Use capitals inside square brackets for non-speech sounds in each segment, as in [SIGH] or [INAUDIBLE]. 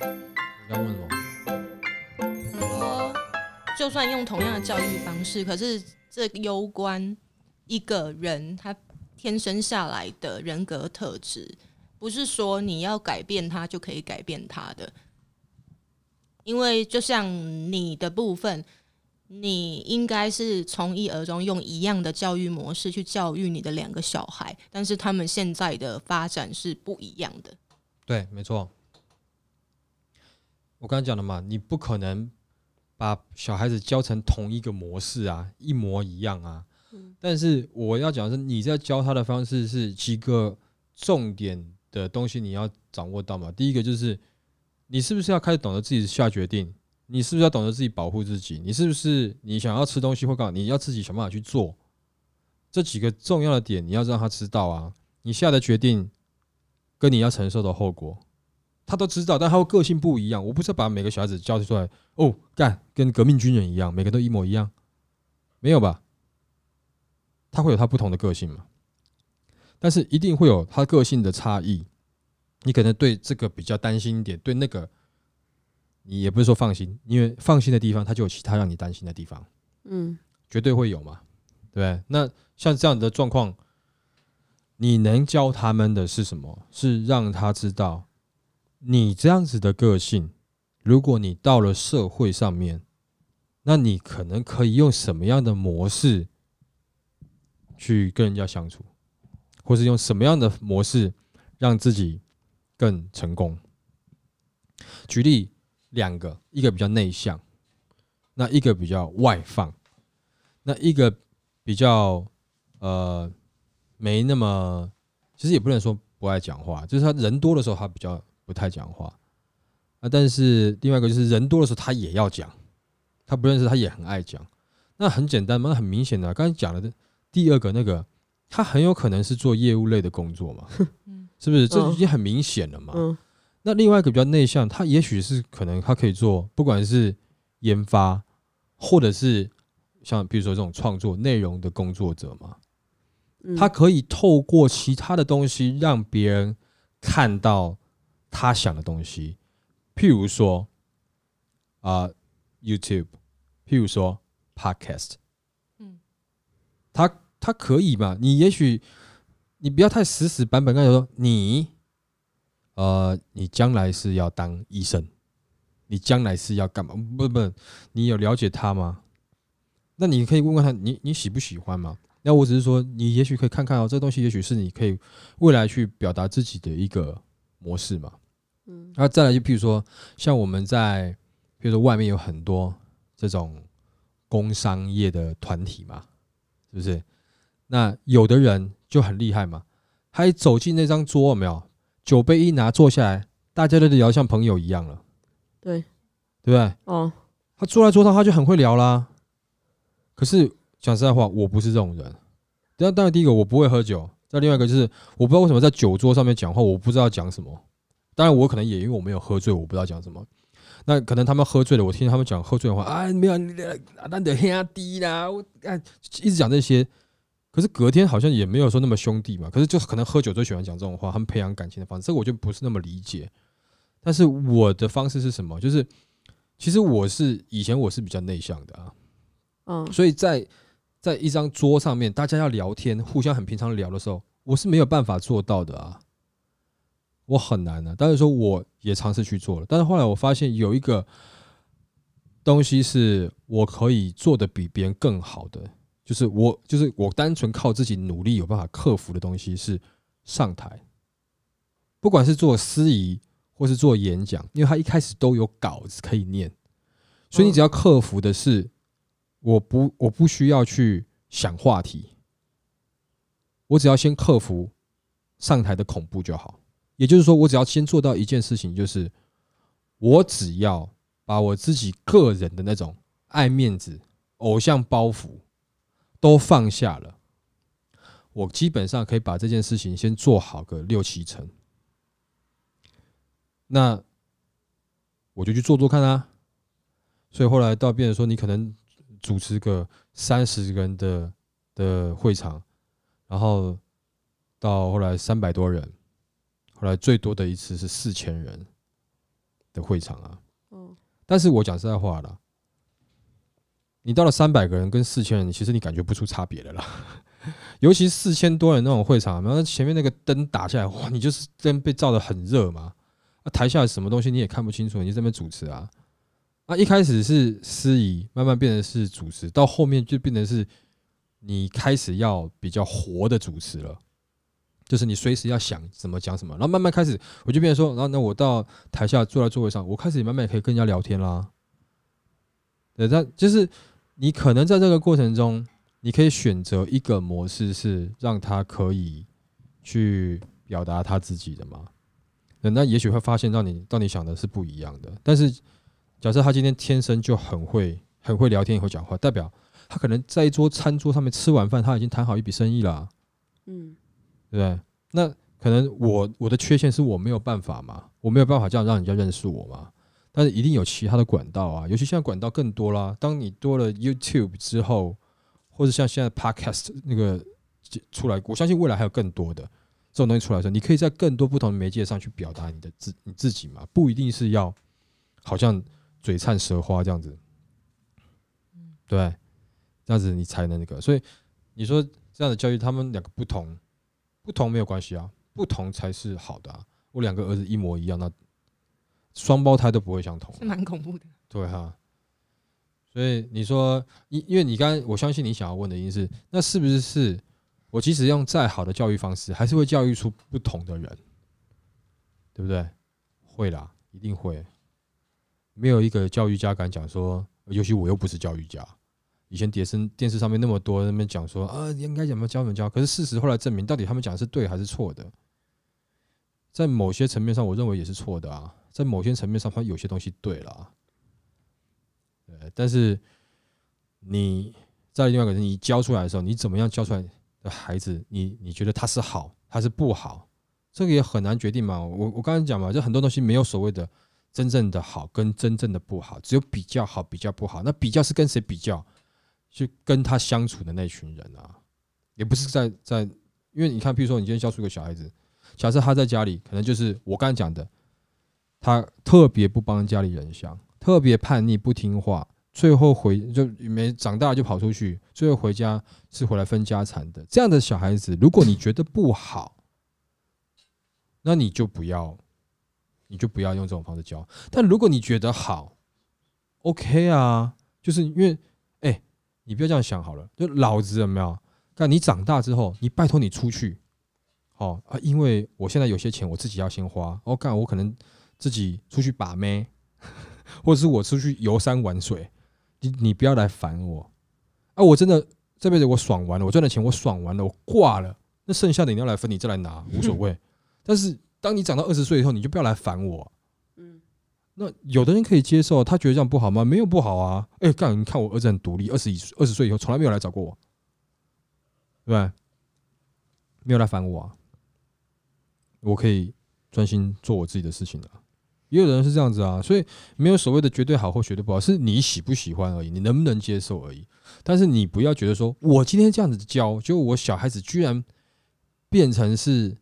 你刚问什么？说，就算用同样的教育方式，可是这攸关一个人他天生下来的人格特质，不是说你要改变他就可以改变他的。因为就像你的部分，你应该是从一而终，用一样的教育模式去教育你的两个小孩，但是他们现在的发展是不一样的。对，没错。我刚才讲了嘛，你不可能把小孩子教成同一个模式啊，一模一样啊。但是我要讲的是，你在教他的方式是几个重点的东西，你要掌握到嘛。第一个就是，你是不是要开始懂得自己下决定？你是不是要懂得自己保护自己？你是不是你想要吃东西或干嘛？你要自己想办法去做。这几个重要的点，你要让他知道啊。你下的决定跟你要承受的后果。他都知道，但他会个性不一样。我不是把每个小孩子教出来哦，干跟革命军人一样，每个都一模一样，没有吧？他会有他不同的个性嘛？但是一定会有他个性的差异。你可能对这个比较担心一点，对那个你也不是说放心，因为放心的地方，他就有其他让你担心的地方。嗯，绝对会有嘛？对那像这样的状况，你能教他们的是什么？是让他知道。你这样子的个性，如果你到了社会上面，那你可能可以用什么样的模式去跟人家相处，或是用什么样的模式让自己更成功？举例两个，一个比较内向，那一个比较外放，那一个比较呃没那么，其实也不能说不爱讲话，就是他人多的时候他比较。不太讲话。啊，但是另外一个就是人多的时候他也要讲，他不认识他也很爱讲，那很简单嘛，那很明显的，刚才讲的第二个那个，他很有可能是做业务类的工作嘛，是不是？这已经很明显了嘛。那另外一个比较内向，他也许是可能他可以做，不管是研发，或者是像比如说这种创作内容的工作者嘛，他可以透过其他的东西让别人看到。他想的东西，譬如说啊，YouTube，譬如说 Podcast，嗯，他他可以嘛？你也许你不要太死死板板，跟他说你，呃，你将来是要当医生，你将来是要干嘛？不不，你有了解他吗？那你可以问问他，你你喜不喜欢吗？那我只是说，你也许可以看看哦，这东西也许是你可以未来去表达自己的一个模式嘛。嗯，那再来就譬如说，像我们在，比如说外面有很多这种工商业的团体嘛，是不是？那有的人就很厉害嘛，他一走进那张桌，有没有？酒杯一拿，坐下来，大家都聊像朋友一样了。对，对不对？哦，他坐在桌上，他就很会聊啦。可是讲实在话，我不是这种人。当然，当然，第一个我不会喝酒，再另外一个就是我不知道为什么在酒桌上面讲话，我不知道讲什么。当然，我可能也因为我没有喝醉，我不知道讲什么。那可能他们喝醉了，我听他们讲喝醉的话啊，没有，那得兄弟啦，我啊一直讲这些。可是隔天好像也没有说那么兄弟嘛。可是就可能喝酒最喜欢讲这种话，他们培养感情的方式，这个我就不是那么理解。但是我的方式是什么？就是其实我是以前我是比较内向的啊，嗯，所以在在一张桌上面，大家要聊天，互相很平常聊的时候，我是没有办法做到的啊。我很难的，但是说我也尝试去做了，但是后来我发现有一个东西是我可以做的比别人更好的，就是我就是我单纯靠自己努力有办法克服的东西是上台，不管是做司仪或是做演讲，因为他一开始都有稿子可以念，所以你只要克服的是我不我不需要去想话题，我只要先克服上台的恐怖就好。也就是说，我只要先做到一件事情，就是我只要把我自己个人的那种爱面子、偶像包袱都放下了，我基本上可以把这件事情先做好个六七成。那我就去做做看啊。所以后来到变成说，你可能主持个三十个人的的会场，然后到后来三百多人。后来最多的一次是四千人，的会场啊。嗯但是我讲实在话啦，你到了三百个人跟四千人，其实你感觉不出差别的啦。[LAUGHS] 尤其四千多人那种会场，然后前面那个灯打下来，哇，你就是灯被照得很热嘛。那、台下什么东西你也看不清楚，你就在那边主持啊。啊，一开始是司仪，慢慢变成是主持，到后面就变成是你开始要比较活的主持了。就是你随时要想怎么讲什么，然后慢慢开始，我就变成说，然后那我到台下坐在座位上，我开始慢慢也可以跟人家聊天啦。对，但就是你可能在这个过程中，你可以选择一个模式是让他可以去表达他自己的嘛。对那也许会发现让你让你想的是不一样的。但是假设他今天天生就很会很会聊天，也会讲话，代表他可能在一桌餐桌上面吃完饭，他已经谈好一笔生意了、嗯对不对？那可能我我的缺陷是我没有办法嘛，我没有办法这样让人家认识我嘛。但是一定有其他的管道啊，尤其现在管道更多啦。当你多了 YouTube 之后，或者像现在 Podcast 那个出来，我相信未来还有更多的这种东西出来的时候，你可以在更多不同的媒介上去表达你的自你自己嘛，不一定是要好像嘴灿舌花这样子，对，这样子你才能那个。所以你说这样的教育，他们两个不同，不同没有关系啊，不同才是好的啊。我两个儿子一模一样，那双胞胎都不会相同啊、是蛮恐怖的。对哈，所以你说，因因为你刚刚，我相信你想要问的一定是，那是不是是我即使用再好的教育方式，还是会教育出不同的人，对不对？会啦，一定会。没有一个教育家敢讲说，尤其我又不是教育家。以前电视电视上面那么多人那边讲说啊，应该怎么教怎么教，可是事实后来证明，到底他们讲的是对还是错的？在某些层面上，我认为也是错的啊。在某些层面上，它有些东西对了啊。但是你在另外一个人你教出来的时候，你怎么样教出来的孩子，你你觉得他是好，他是不好，这个也很难决定嘛。我我刚才讲嘛，就很多东西没有所谓的真正的好跟真正的不好，只有比较好，比较不好。那比较是跟谁比较？去跟他相处的那群人啊，也不是在在，因为你看，比如说你今天教出一个小孩子，假设他在家里，可能就是我刚才讲的，他特别不帮家里人想，特别叛逆不听话，最后回就没长大就跑出去，最后回家是回来分家产的。这样的小孩子，如果你觉得不好，那你就不要，你就不要用这种方式教。但如果你觉得好，OK 啊，就是因为，你不要这样想好了，就老子有没有？干你长大之后，你拜托你出去，哦啊，因为我现在有些钱我自己要先花，哦干我可能自己出去把妹，[LAUGHS] 或者是我出去游山玩水，你你不要来烦我啊！我真的这辈子我爽完了，我赚的钱我爽完了，我挂了，那剩下的你要来分，你再来拿无所谓。[LAUGHS] 但是当你长到二十岁以后，你就不要来烦我。那有的人可以接受，他觉得这样不好吗？没有不好啊。哎、干，你看我儿子很独立，二十一二十岁以后从来没有来找过我，对吧？没有来烦我啊，我可以专心做我自己的事情了。也有人是这样子啊，所以没有所谓的绝对好或绝对不好，是你喜不喜欢而已，你能不能接受而已。但是你不要觉得说我今天这样子教，就我小孩子居然变成是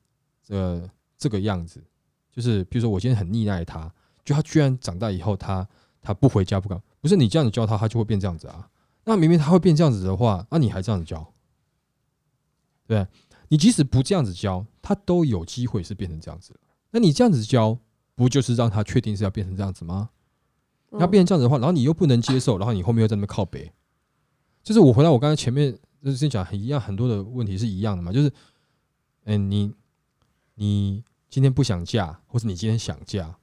呃这个样子，就是比如说我今天很溺爱他，就他居然长大以后他他不回家不敢，不是你这样子教他，他就会变这样子啊。那明明他会变这样子的话，那你还这样子教，对你即使不这样子教，他都有机会是变成这样子。那你这样子教，不就是让他确定是要变成这样子吗？嗯要变成这样子的话，然后你又不能接受，然后你后面又在那边靠北，就是我回到我刚才前面就是先讲很一样，很多的问题是一样的嘛，就是，嗯、你你今天不想嫁，或是你今天想嫁，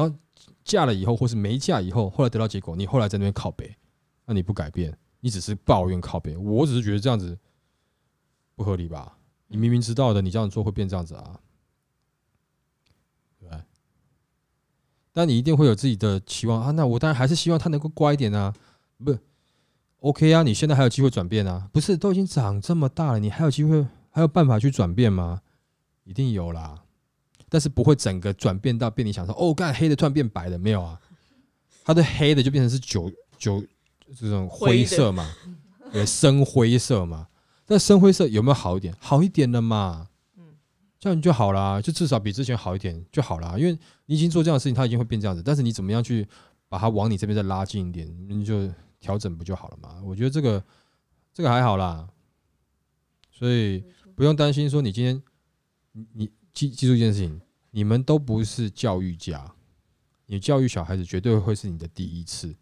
然后嫁了以后，或是没嫁以后，后来得到结果，你后来在那边靠北，那你不改变，你只是抱怨靠北，我只是觉得这样子不合理吧？你明明知道的，你这样做会变这样子啊，对？但你一定会有自己的期望啊，那我当然还是希望他能够乖一点啊，不，OK 啊，你现在还有机会转变啊，不是都已经长这么大了，你还有机会，还有办法去转变吗？一定有啦，但是不会整个转变到变你想说，哦，干黑的突然变白的，没有啊，它的黑的就变成是酒酒这种灰色嘛，对，深灰色嘛。但深灰色有没有好一点？好一点的嘛，这样就好啦，就至少比之前好一点就好啦。因为你已经做这样的事情，它已经会变这样子，但是你怎么样去把它往你这边再拉近一点，你就调整不就好了嘛？我觉得这个这个还好啦，所以不用担心说你今天你你记记住一件事情，你们都不是教育家，你教育小孩子绝对会是你的第一次，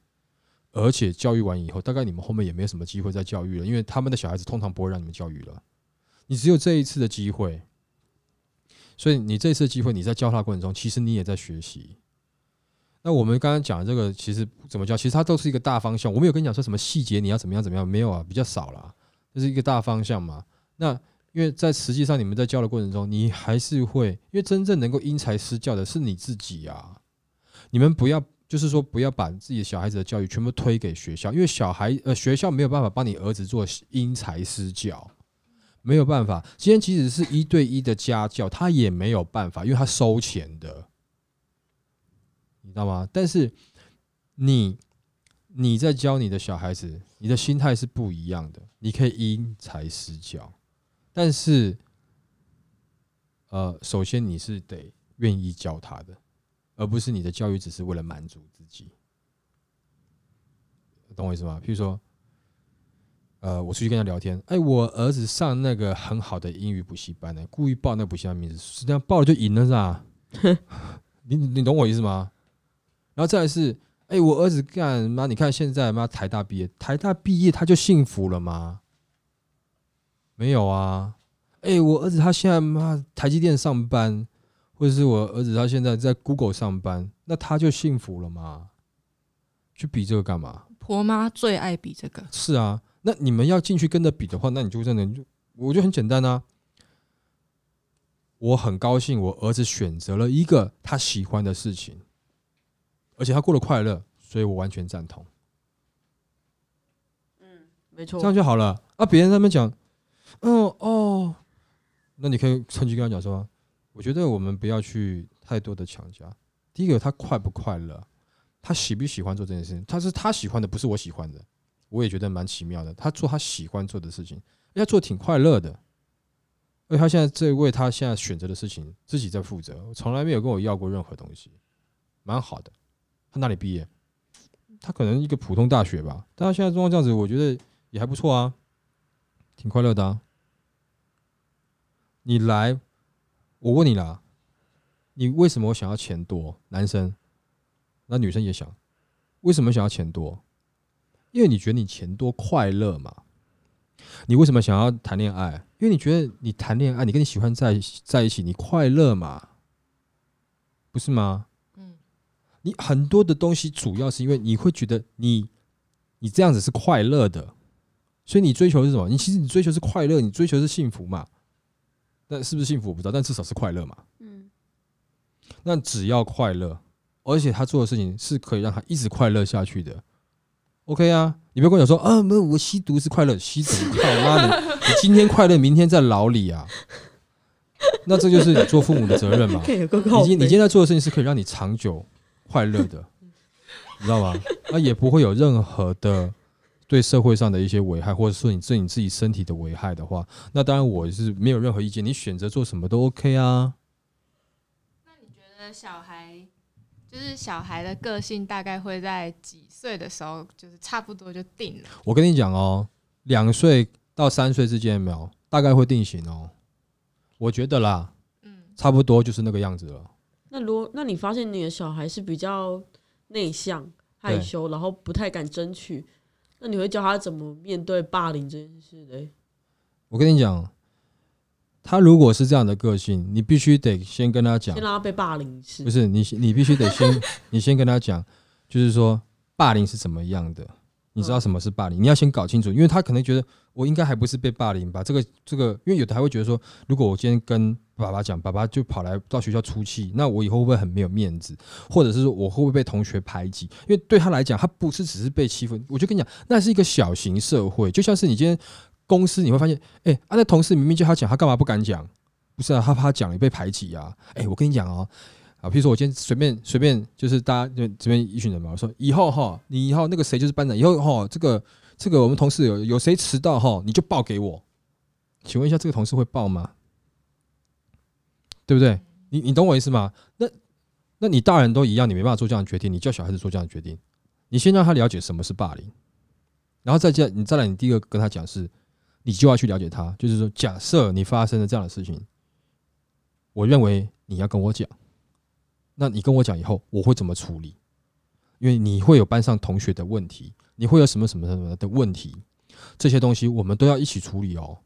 而且教育完以后，大概你们后面也没有什么机会再教育了，因为他们的小孩子通常不会让你们教育了，你只有这一次的机会。所以你这次机会，你在教他过程中，其实你也在学习。那我们刚刚讲的这个，其实怎么教？其实它都是一个大方向。我没有跟你讲说什么细节，你要怎么样怎么样，没有啊，比较少啦，这是一个大方向嘛。那因为在实际上你们在教的过程中，你还是会，因为真正能够因材施教的是你自己啊。你们不要，就是说不要把自己的小孩子的教育全部推给学校，因为小孩呃学校没有办法帮你儿子做因材施教。没有办法，今天即使是一对一的家教，他也没有办法，因为他收钱的，你知道吗？但是你你在教你的小孩子，你的心态是不一样的，你可以因材施教，但是呃，首先你是得愿意教他的，而不是你的教育只是为了满足自己，懂我意思吗？譬如说。呃，我出去跟他聊天，哎，我儿子上那个很好的英语补习班呢，故意报那补习班名字，是这样报了就赢了是吧？[LAUGHS] 你你懂我意思吗？然后再来是，哎，我儿子干嘛，你看现在妈台大毕业，台大毕业他就幸福了吗？没有啊，哎，我儿子他现在妈台积电上班，或者是我儿子他现在在 Google 上班，那他就幸福了吗？去比这个干嘛？婆妈最爱比这个。是啊。那你们要进去跟着比的话，那你就真的就，我觉得很简单啊。我很高兴我儿子选择了一个他喜欢的事情，而且他过得快乐，所以我完全赞同。嗯，没错，这样就好了。啊，别人在那边讲，嗯哦，那你可以趁机跟他讲说，我觉得我们不要去太多的强加。第一个，他快不快乐，他喜不喜欢做这件事情，他是他喜欢的，不是我喜欢的。我也觉得蛮奇妙的，他做他喜欢做的事情，要做挺快乐的，而他现在在为他现在选择的事情自己在负责，从来没有跟我要过任何东西，蛮好的。他哪里毕业？他可能一个普通大学吧，但他现在状况这样子，我觉得也还不错啊，挺快乐的啊。你来，我问你啦，你为什么想要钱多？男生，那女生也想，为什么想要钱多？因为你觉得你钱多快乐嘛？你为什么想要谈恋爱？因为你觉得你谈恋爱，你跟你喜欢在在一起，你快乐嘛？不是吗？嗯，你很多的东西主要是因为你会觉得你你这样子是快乐的，所以你追求是什么？你其实你追求是快乐，你追求是幸福嘛？那是不是幸福我不知道，但至少是快乐嘛？嗯，那只要快乐，而且他做的事情是可以让他一直快乐下去的。OK 啊，你不要跟我讲说啊，没有我吸毒是快乐，吸毒靠妈的，[LAUGHS] 你今天快乐，明天在牢里啊。那这就是你做父母的责任嘛。[LAUGHS] 你今你今天在做的事情是可以让你长久快乐的，你知道吗？那也不会有任何的对社会上的一些危害，或者说你对你自己身体的危害的话，那当然我是没有任何意见，你选择做什么都 OK 啊。那你觉得小孩？就是小孩的个性大概会在几岁的时候，就是差不多就定了。我跟你讲哦，两岁到三岁之间没有，大概会定型哦。我觉得啦，嗯，差不多就是那个样子了。那如果那你发现你的小孩是比较内向、害羞，然后不太敢争取，那你会教他怎么面对霸凌这件事嘞？我跟你讲。他如果是这样的个性，你必须得先跟他讲，先让他被霸凌是？不是你，你必须得先，[LAUGHS] 你先跟他讲，就是说霸凌是怎么样的，你知道什么是霸凌？你要先搞清楚，因为他可能觉得我应该还不是被霸凌吧？这个这个，因为有的还会觉得说，如果我今天跟爸爸讲，爸爸就跑来到学校出气，那我以后会不会很没有面子？或者是说我会不会被同学排挤？因为对他来讲，他不是只是被欺负，我就跟你讲，那是一个小型社会，就像是你今天。公司你会发现，哎，啊，那同事明明叫他讲，他干嘛不敢讲？不是啊，他怕讲了被排挤啊。哎，我跟你讲哦，啊，比如说我今天随便随便，就是大家就这边一群人嘛，我说以后哈，你以后那个谁就是班长，以后哈，这个这个我们同事有有谁迟到哈，你就报给我。请问一下，这个同事会报吗？对不对？你你懂我意思吗？那那你大人都一样，你没办法做这样的决定，你叫小孩子做这样的决定，你先让他了解什么是霸凌，然后再叫你再来，你第一个跟他讲是，你就要去了解他，就是说，假设你发生了这样的事情，我认为你要跟我讲，那你跟我讲以后，我会怎么处理？因为你会有班上同学的问题，你会有什么什么什么的问题，这些东西我们都要一起处理哦，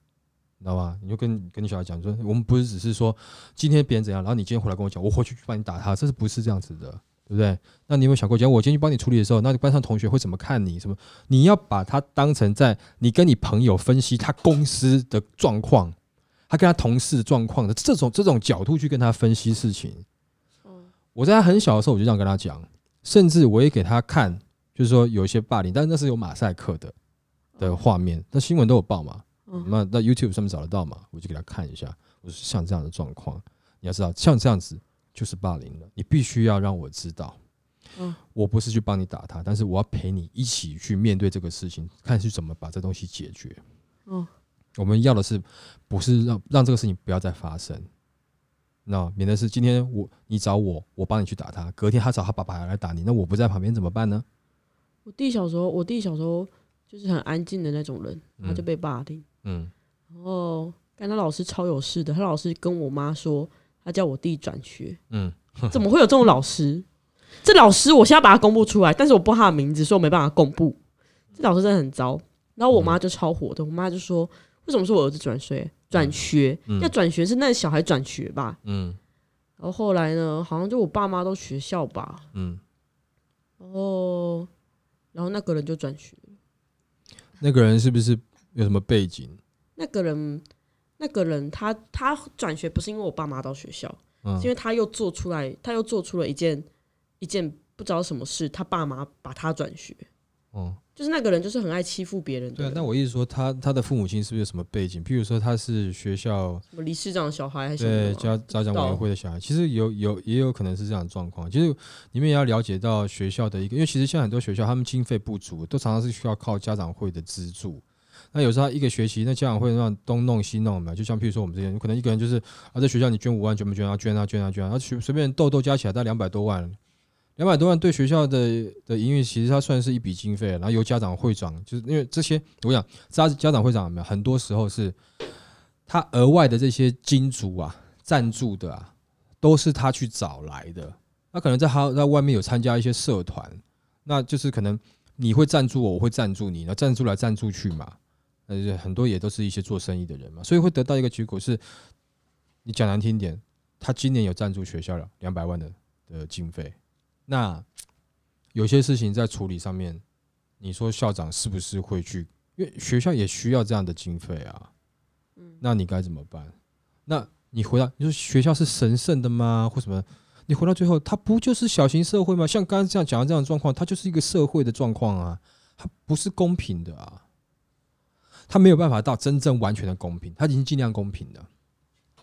你知道吧？你就跟跟你小孩讲说，我们不是只是说今天别人怎样，然后你今天回来跟我讲，我回去去帮你打他，这是不是这样子的，对不对？那你有没有想过，讲我今天去帮你处理的时候，那班上同学会怎么看你？什么？你要把他当成在你跟你朋友分析他公司的状况，他跟他同事的状况的这种这种角度去跟他分析事情。我在他很小的时候我就这样跟他讲。甚至我也给他看，就是说有一些霸凌，但是那是有马赛克的的画面，那新闻都有报嘛，那那 YouTube 上面找得到嘛，我就给他看一下。我说像这样的状况，你要知道，像这样子就是霸凌了，你必须要让我知道。嗯，我不是去帮你打他，但是我要陪你一起去面对这个事情，看是怎么把这东西解决。嗯，我们要的是不是让让这个事情不要再发生？那免得是今天我你找我，我帮你去打他，隔天他找他爸爸来打你，那我不在旁边怎么办呢？我弟小时候，我弟小时候就是很安静的那种人，他就被霸凌。嗯，然后但他老师超有事的，他老师跟我妈说，他叫我弟转学。嗯，怎么会有这种老师？这老师我现在把他公布出来，但是我不知道他的名字，所以我没办法公布。这老师真的很糟。然后我妈就超火的，我妈就说。为什么是我儿子转学？转学要转学是那小孩转学吧？嗯，然后后来呢？好像就我爸妈都学校吧？嗯，然后然后那个人就转学。那个人是不是有什么背景？那个人，那个人他他转学不是因为我爸妈到学校，是因为他又做出来，他又做出了一件一件不知道什么事，他爸妈把他转学。哦。就是那个人，就是很爱欺负别人。对啊，那我意思说，他他的父母亲是不是有什么背景？譬如说，他是学校什么理事长的小孩，还是对家家长委员会的小孩？其实有有也有可能是这样的状况。其实你们也要了解到学校的一个，因为其实现在很多学校他们经费不足，都常常是需要靠家长会的资助。那有时候一个学期，那家长会让东弄西弄嘛。就像譬如说我们这边，可能一个人就是啊，在学校你捐五万，捐不捐啊？捐啊捐啊捐啊，随随便豆豆加起来到两百多万。两百多万对学校的的营运，其实它算是一笔经费。然后由家长会长，就是因为这些，我讲家家长会长有没有？很多时候是他额外的这些金主啊、赞助的啊，都是他去找来的。那可能在他在外面有参加一些社团，那就是可能你会赞助我，我会赞助你，那赞助来赞助去嘛。呃，很多也都是一些做生意的人嘛，所以会得到一个结果是，你讲难听点，他今年有赞助学校了两百万的的经费。那有些事情在处理上面，你说校长是不是会去？因为学校也需要这样的经费啊。嗯，那你该怎么办？那你回到你说学校是神圣的吗？或什么？你回到最后，它不就是小型社会吗？像刚刚这样讲的这样的状况，它就是一个社会的状况啊，它不是公平的啊，它没有办法到真正完全的公平，它已经尽量公平了。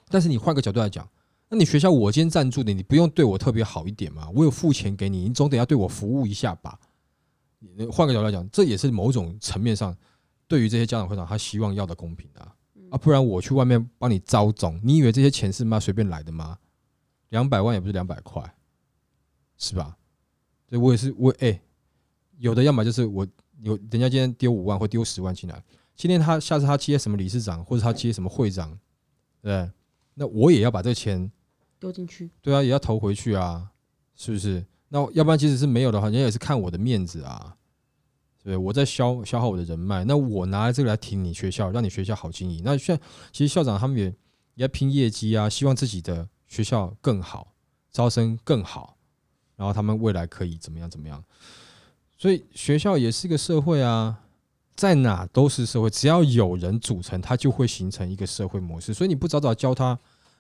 但是你换个角度来讲。那你学校我今天赞助你，你不用对我特别好一点吗？我有付钱给你，你总得要对我服务一下吧？换个角度来讲，这也是某种层面上对于这些家长会长他希望要的公平啊啊！不然我去外面帮你招总，你以为这些钱是妈随便来的吗？两百万也不是两百块，是吧？所以我也是我哎，有的要么就是我有人家今天丢五万或丢十万进来，今天他下次他接什么理事长或者他接什么会长，对，那我也要把这个钱。丢进去，对啊，也要投回去啊，是不是？那要不然，即使是没有的话，人家也是看我的面子啊，对我在消消耗我的人脉，那我拿这个来挺你学校，让你学校好经营。那现在其实校长他们也也拼业绩啊，希望自己的学校更好，招生更好，然后他们未来可以怎么样怎么样。所以学校也是一个社会啊，在哪都是社会，只要有人组成，它就会形成一个社会模式。所以你不早早教他。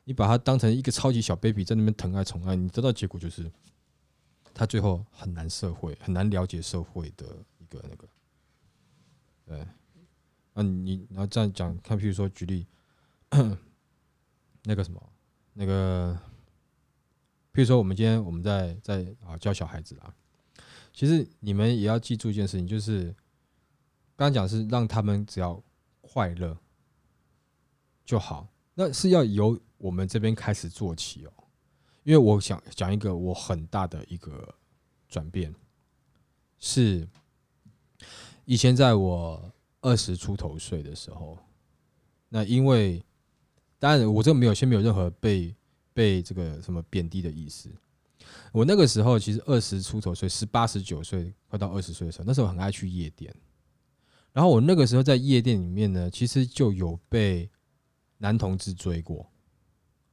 你把他当成一个超级小 baby 在那边疼爱宠爱，你得到结果就是，他最后很难社会，很难了解社会的一个那个，对，那你然后这样讲，看，譬如说举例，[COUGHS] 那个什么，那个，譬如说我们今天我们在在啊教小孩子啊，其实你们也要记住一件事情，就是刚刚讲是让他们只要快乐就好。那是要由我们这边开始做起哦，因为我想讲一个我很大的一个转变，是以前在我二十出头岁的时候，那因为当然我这个没有先没有任何被被这个什么贬低的意思。我那个时候其实二十出头岁，十八十九岁，快到二十岁的时候，那时候很爱去夜店。然后我那个时候在夜店里面呢，其实就有被男同志追过，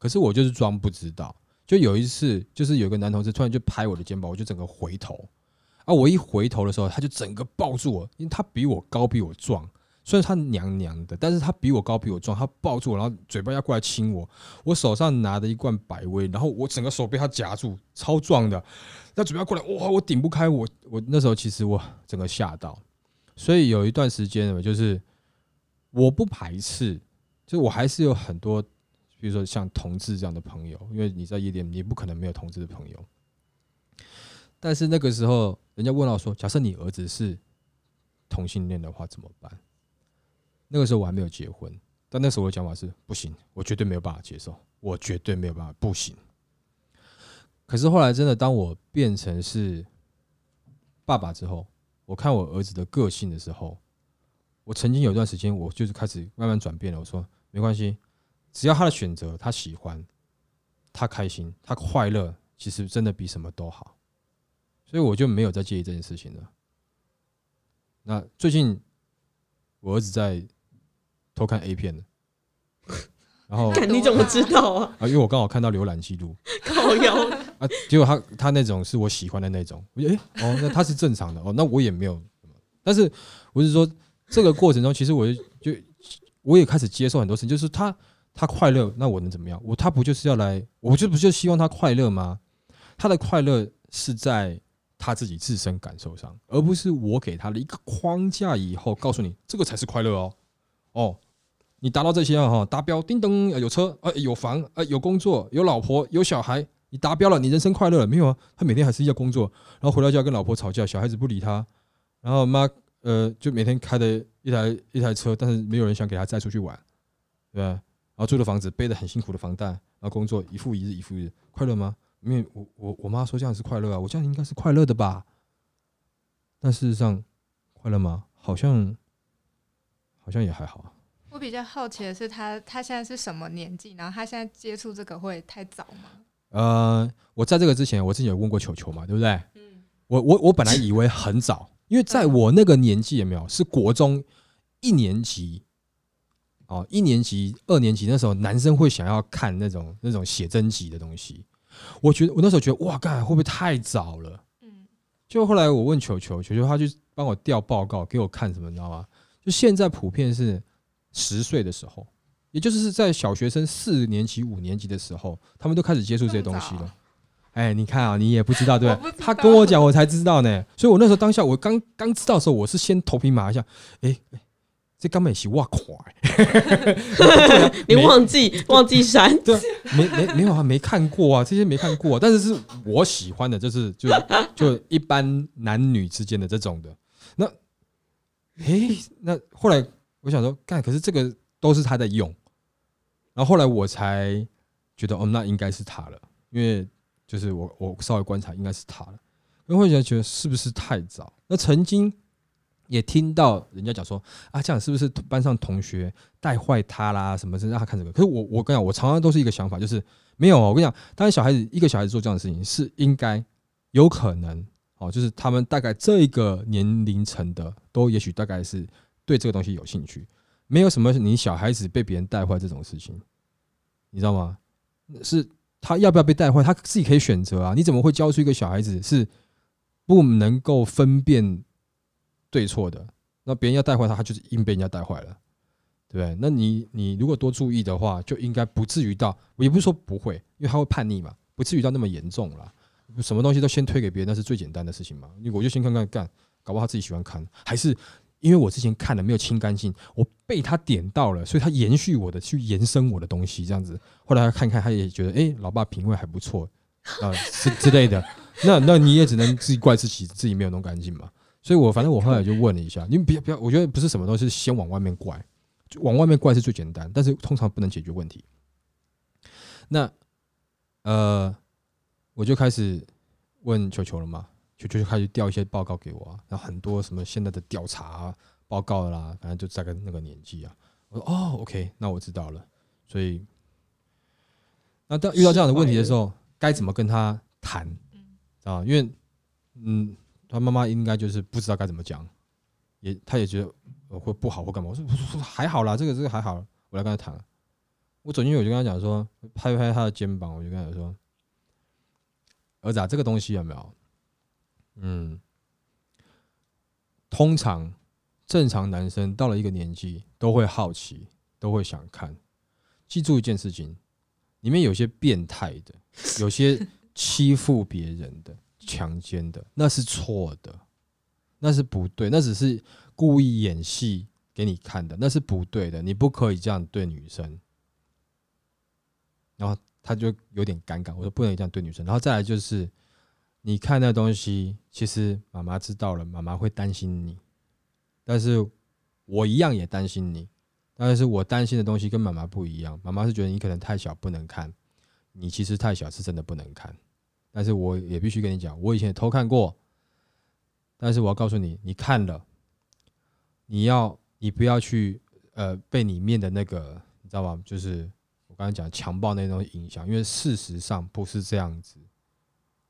可是我就是装不知道。就有一次，就是有个男同志突然就拍我的肩膀，我就整个回头。啊，我一回头的时候，他就整个抱住我，因为他比我高，比我壮。虽然他娘娘的，但是他比我高，比我壮，他抱住我，然后嘴巴要过来亲我。我手上拿着一罐百威，然后我整个手被他夹住，超壮的。他嘴巴过来，哇，我顶不开，我我那时候其实我整个吓到。所以有一段时间呢，就是我不排斥，就我还是有很多，比如说像同志这样的朋友，因为你在夜店，你不可能没有同志的朋友。但是那个时候，人家问到说，假设你儿子是同性恋的话，怎么办？那个时候我还没有结婚，但那时候我的讲法是不行，我绝对没有办法接受，我绝对没有办法，不行。可是后来真的，当我变成是爸爸之后，我看我儿子的个性的时候，我曾经有段时间，我就是开始慢慢转变了。我说没关系，只要他的选择，他喜欢，他开心，他快乐，其实真的比什么都好。所以我就没有再介意这件事情了。那最近我儿子在。偷看 A 片的，然后 [LAUGHS] 你怎么知道啊？啊，因为我刚好看到浏览记录，靠腰啊，结果他他那种是我喜欢的那种，我觉得哎哦，那他是正常的哦，那我也没有，但是我是说这个过程中，其实我就我也开始接受很多事情，就是他他快乐，那我能怎么样？我他不就是要来，我就不就希望他快乐吗？他的快乐是在他自己自身感受上，而不是我给他的一个框架以后告诉你这个才是快乐哦哦。你达到这些啊哈，达标，叮咚，有车，呃，有房，呃，有工作，有老婆，有小孩，你达标了，你人生快乐了没有啊？他每天还是要工作，然后回到家跟老婆吵架，小孩子不理他，然后妈，呃，就每天开的一台一台车，但是没有人想给他载出去玩，对吧？然后租的房子背的很辛苦的房贷，然后工作一复一日一复一日，快乐吗？因为我我我妈说这样是快乐啊，我这样应该是快乐的吧？但事实上，快乐吗？好像好像也还好啊。我比较好奇的是，他他现在是什么年纪？然后他现在接触这个会太早吗？呃，我在这个之前，我之前有问过球球嘛，对不对？嗯。我我我本来以为很早，因为在我那个年纪也没有是国中一年级哦，一年级、二年级那时候，男生会想要看那种那种写真集的东西。我觉得我那时候觉得哇，干会不会太早了？嗯。就后来我问球球，球球他就帮我调报告给我看，什么你知道吗？就现在普遍是。十岁的时候，也就是在小学生四年级、五年级的时候，他们都开始接触这些东西了。哎，你看啊，你也不知道对不对？他跟我讲，我才知道呢。所以我那时候当下，我刚刚知道的时候，我是先头皮麻一下。哎哎，这根本是哇快！[LAUGHS] 你忘记忘记删？对，没没没有啊，没看过啊，这些没看过。但是是我喜欢的，就是就 [LAUGHS] 就一般男女之间的这种的。那哎，那后来。我想说，干，可是这个都是他在用，然后后来我才觉得，哦，那应该是他了，因为就是我我稍微观察，应该是他了。因为会觉得是不是太早？那曾经也听到人家讲说，啊，这样是不是班上同学带坏他啦？什么是让他看这个？可是我我跟你讲，我常常都是一个想法，就是没有。我跟你讲，当然小孩子一个小孩子做这样的事情是应该有可能哦，就是他们大概这个年龄层的都也许大概是。对这个东西有兴趣，没有什么你小孩子被别人带坏这种事情，你知道吗？是他要不要被带坏，他自己可以选择啊。你怎么会教出一个小孩子是不能够分辨对错的？那别人要带坏他，他就是硬被人家带坏了，对不对？那你你如果多注意的话，就应该不至于到，我也不是说不会，因为他会叛逆嘛，不至于到那么严重了。什么东西都先推给别人，那是最简单的事情嘛。我就先看看干，搞不好他自己喜欢看，还是。因为我之前看了没有清干净，我被他点到了，所以他延续我的去延伸我的东西，这样子。后来他看看，他也觉得，哎，老爸品味还不错啊，之之类的。那那你也只能自己怪自己，自己没有弄干净嘛。所以我反正我后来就问了一下，你们不要不要，我觉得不是什么东西先往外面怪，往外面怪是最简单，但是通常不能解决问题。那呃，我就开始问球球了嘛，球球就开始调一些报告给我啊，然后很多什么现在的调查报告啦，反正就在个那个年纪啊。我说哦，OK，那我知道了。所以，那当遇到这样的问题的时候，该怎么跟他谈啊？因为嗯，他妈妈应该就是不知道该怎么讲，也他也觉得会不好或干嘛。我说还好啦，这个这个还好，我来跟他谈。我走进去我就跟他讲说，拍拍他的肩膀，我就跟他说：“儿子啊，这个东西有没有？嗯，通常正常男生到了一个年纪都会好奇，都会想看。记住一件事情，里面有些变态的，有些欺负别人的、强奸的，那是错的，那是不对，那只是故意演戏给你看的，那是不对的，你不可以这样对女生。”然后他就有点尴尬，我说不能这样对女生。然后再来就是，你看那东西，其实妈妈知道了，妈妈会担心你，但是我一样也担心你。但是我担心的东西跟妈妈不一样，妈妈是觉得你可能太小不能看，你其实太小是真的不能看。但是我也必须跟你讲，我以前也偷看过，但是我要告诉你，你看了，你要你不要去呃被里面的那个你知道吗？就是我。刚才讲强暴那种影响，因为事实上不是这样子，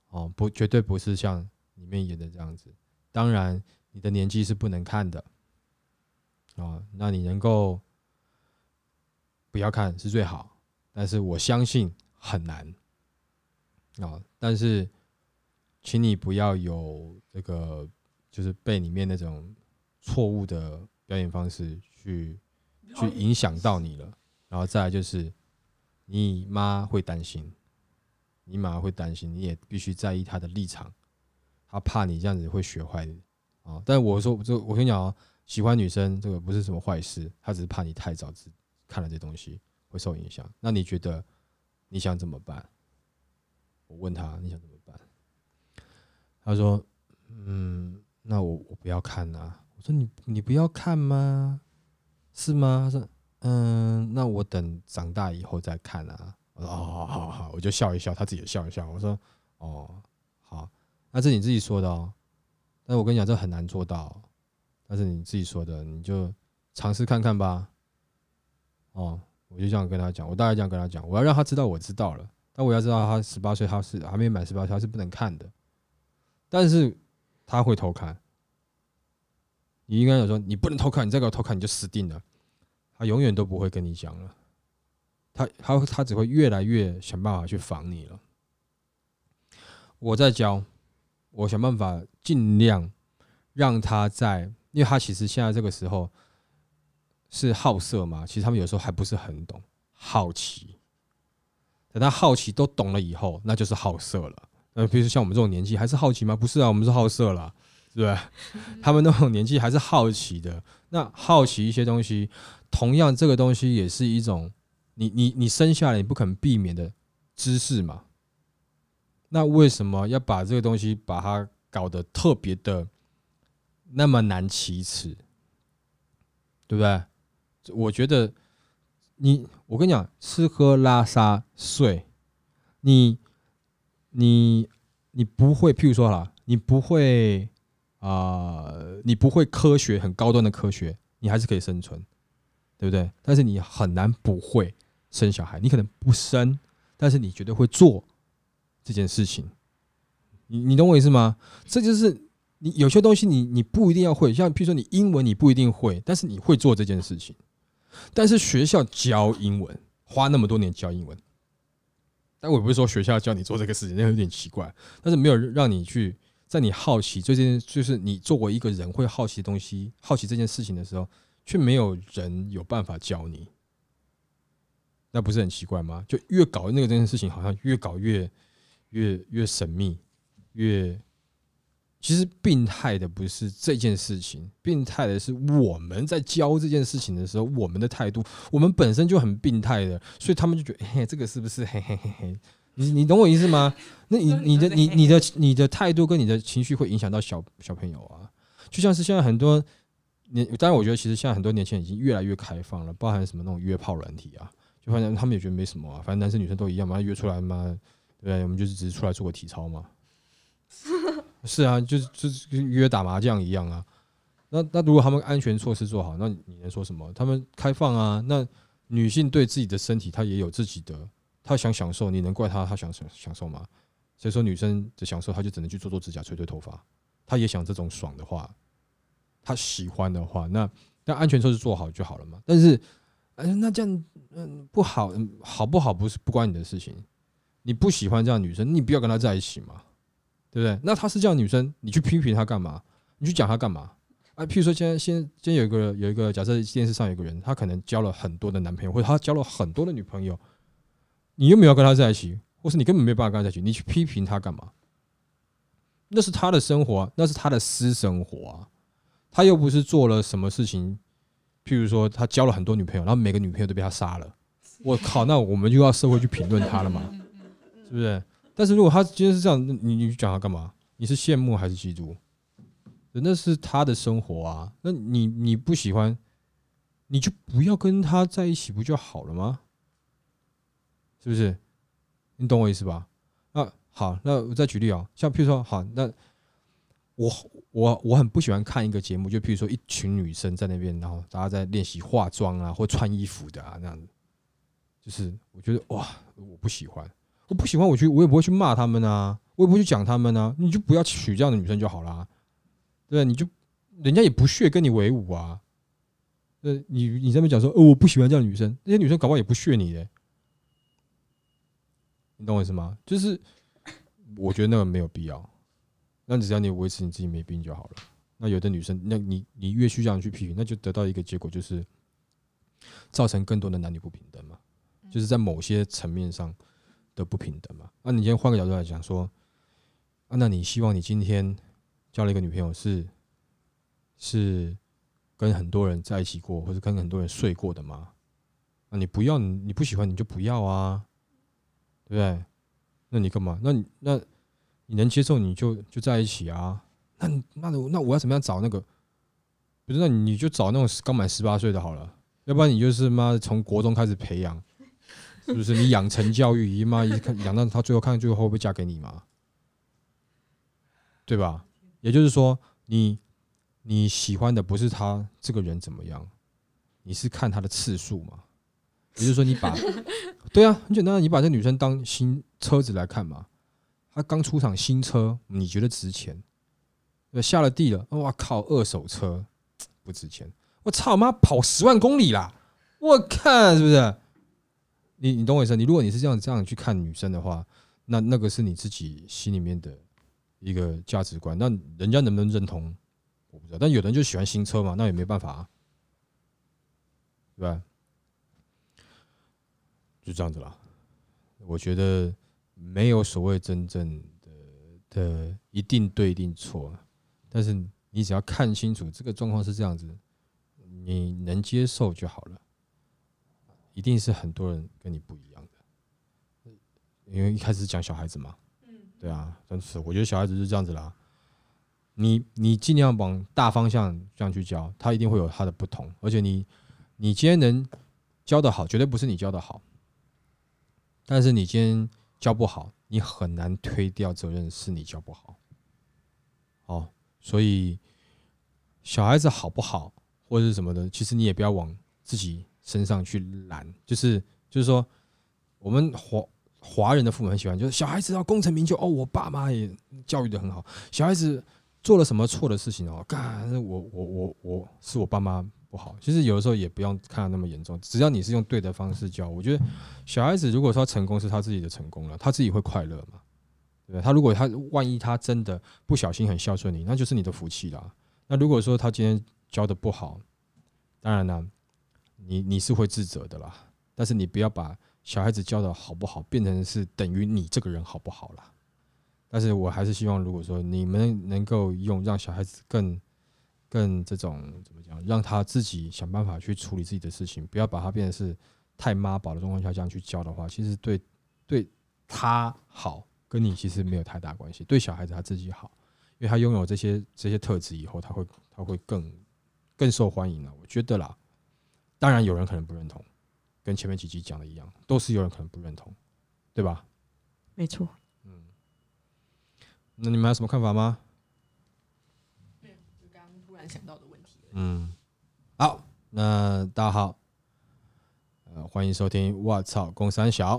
哦，不，绝对不是像里面演的这样子。当然，你的年纪是不能看的，啊，那你能够不要看是最好，但是我相信很难，啊，但是，请你不要有这个，就是被里面那种错误的表演方式去去影响到你了，然后再来就是。你妈会担心，你妈会担心，你也必须在意她的立场，她怕你这样子会学坏啊。但我说，就我跟你讲啊，喜欢女生这个不是什么坏事，她只是怕你太早看了这东西会受影响。那你觉得你想怎么办？我问他你想怎么办？他说：“嗯，那我我不要看啊。”我说：“你你不要看吗？是吗？”他说。嗯，那我等长大以后再看啊。我说哦，好好，我就笑一笑，他自己也笑一笑。我说哦，好，那是你自己说的哦。但是我跟你讲，这很难做到。但是你自己说的，你就尝试看看吧。哦，我就这样跟他讲，我大概这样跟他讲，我要让他知道我知道了。但我要知道他十八岁，他是还没满十八岁，他是不能看的。但是他会偷看。你应该有说，你不能偷看，你再给我偷看，你就死定了。他永远都不会跟你讲了，他他他只会越来越想办法去防你了。我在教，我想办法尽量让他在，因为他其实现在这个时候是好色嘛，其实他们有时候还不是很懂，好奇。等他好奇都懂了以后，那就是好色了。那，比如说像我们这种年纪，还是好奇吗？不是啊，我们是好色了。对，他们那种年纪还是好奇的。那好奇一些东西，同样这个东西也是一种你你你生下来你不可能避免的知识嘛。那为什么要把这个东西把它搞得特别的那么难启齿？对不对？我觉得你我跟你讲，吃喝拉撒睡，你你你不会，譬如说啦，你不会。啊，你不会科学很高端的科学，你还是可以生存，对不对？但是你很难不会生小孩，你可能不生，但是你绝对会做这件事情。你你懂我意思吗？这就是你有些东西你你不一定要会，像譬如说你英文你不一定会，但是你会做这件事情。但是学校教英文，花那么多年教英文，但我不是说学校教你做这个事情，那有点奇怪。但是没有让你去。在你好奇这件，就是你作为一个人会好奇的东西、好奇这件事情的时候，却没有人有办法教你，那不是很奇怪吗？就越搞那个这件事情，好像越搞越越越神秘，越其实病态的不是这件事情，病态的是我们在教这件事情的时候，我们的态度，我们本身就很病态的，所以他们就觉得，嘿，这个是不是嘿嘿嘿嘿？你你懂我意思吗？那你你的你你的你的态度跟你的情绪会影响到小小朋友啊，就像是现在很多年，当然我觉得其实现在很多年轻人已经越来越开放了，包含什么那种约炮软体啊，就反正他们也觉得没什么啊，反正男生女生都一样嘛，约出来嘛，对不对？我们就是只是出来做个体操嘛。是啊，就是就是跟约打麻将一样啊。那那如果他们安全措施做好，那你能说什么？他们开放啊，那女性对自己的身体，她也有自己的，她想享受，你能怪她？她想享享受吗？所以说女生的享受，她就只能去做做指甲、吹吹头发。她也想这种爽的话，她喜欢的话，那那安全措施做好就好了嘛。但是，哎，那这样嗯不好，好不好不是不关你的事情。你不喜欢这样女生，你不要跟她在一起嘛，对不对？那她是这样女生，你去批评她干嘛？你去讲她干嘛？啊，譬如说，现在现在今天有一个有一个假设，电视上有一个人，他可能交了很多的男朋友，或者他交了很多的女朋友，你又没有跟他在一起，或是你根本没办法跟他在一起，你去批评他干嘛？那是他的生活，那是他的私生活啊，他又不是做了什么事情，譬如说他交了很多女朋友，然后每个女朋友都被他杀了，我靠，那我们就要社会去评论他了嘛，是不是？但是如果他今天是这样，你你讲他干嘛？你是羡慕还是嫉妒？那是他的生活啊，那你你不喜欢，你就不要跟他在一起不就好了吗？是不是？你懂我意思吧？那好，那我再举例啊，像譬如说，好，那我我我很不喜欢看一个节目，就譬如说一群女生在那边，然后大家在练习化妆啊，或穿衣服的啊，那样子，就是我觉得哇，我不喜欢，我不喜欢，我去我也不会去骂他们啊，我也不会去讲他们啊，你就不要娶这样的女生就好了。对，你就人家也不屑跟你为伍啊。呃，你你这边讲说，哦，我不喜欢这样的女生，那些女生搞不好也不屑你的。你懂我意思吗？就是我觉得那个没有必要，那只要你维持你自己没病就好了。那有的女生，那你你越去这样去批评，那就得到一个结果，就是造成更多的男女不平等嘛，就是在某些层面上的不平等嘛。那你今天换个角度来讲说，啊，那你希望你今天。交了一个女朋友是是跟很多人在一起过，或者跟很多人睡过的吗？那你不要，你不喜欢你就不要啊，对不对？那你干嘛？那你那你能接受你就就在一起啊？那那那我要怎么样找那个？不是，那你就找那种刚满十八岁的好了，要不然你就是妈从国中开始培养，是不是？你养成教育，姨妈一看养到他最后看最后会不会嫁给你嘛？对吧？也就是说，你你喜欢的不是他这个人怎么样，你是看他的次数嘛？也就是说，你把 [LAUGHS] 对啊，很简单，你把这女生当新车子来看嘛。她刚出厂新车，你觉得值钱？下了地了，哇靠，二手车不值钱。我操妈，跑十万公里啦！我看是不是？你你懂我意思？你如果你是这样这样去看女生的话，那那个是你自己心里面的。一个价值观，那人家能不能认同，我不知道。但有人就喜欢新车嘛，那也没办法，啊，对吧？就这样子啦。我觉得没有所谓真正的的一定对一定错，但是你只要看清楚这个状况是这样子，你能接受就好了。一定是很多人跟你不一样的，因为一开始讲小孩子嘛。嗯对啊，真是，我觉得小孩子是这样子啦。你你尽量往大方向这样去教，他一定会有他的不同。而且你你今天能教的好，绝对不是你教的好。但是你今天教不好，你很难推掉责任是你教不好。哦，所以小孩子好不好或者是什么的，其实你也不要往自己身上去揽。就是就是说，我们华。华人的父母很喜欢，就是小孩子要功成名就哦，我爸妈也教育的很好。小孩子做了什么错的事情哦，干我我我我是我爸妈不好。其实有的时候也不用看那么严重，只要你是用对的方式教，我觉得小孩子如果说成功是他自己的成功了，他自己会快乐嘛，对？他如果他万一他真的不小心很孝顺你，那就是你的福气啦。那如果说他今天教的不好，当然呢，你你是会自责的啦。但是你不要把。小孩子教的好不好，变成是等于你这个人好不好了。但是我还是希望，如果说你们能够用让小孩子更更这种怎么讲，让他自己想办法去处理自己的事情，不要把他变成是太妈宝的状况下这样去教的话，其实对对他好，跟你其实没有太大关系。对小孩子他自己好，因为他拥有这些这些特质以后，他会他会更更受欢迎了。我觉得啦，当然有人可能不认同。跟前面几集讲的一样，都是有人可能不认同，对吧？没错。嗯，那你们有什么看法吗？没有，就刚刚突然想到的问题。嗯，好，那大家好，呃，欢迎收听《我操公三小》，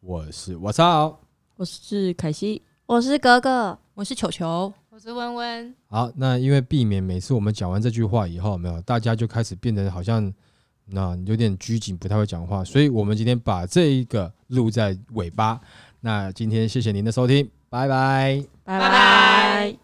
我是我操，我是凯西，我是格格，我是球球，我是温温。好，那因为避免每次我们讲完这句话以后，没有大家就开始变得好像。那有点拘谨，不太会讲话，所以我们今天把这一个录在尾巴。那今天谢谢您的收听，拜拜，拜拜。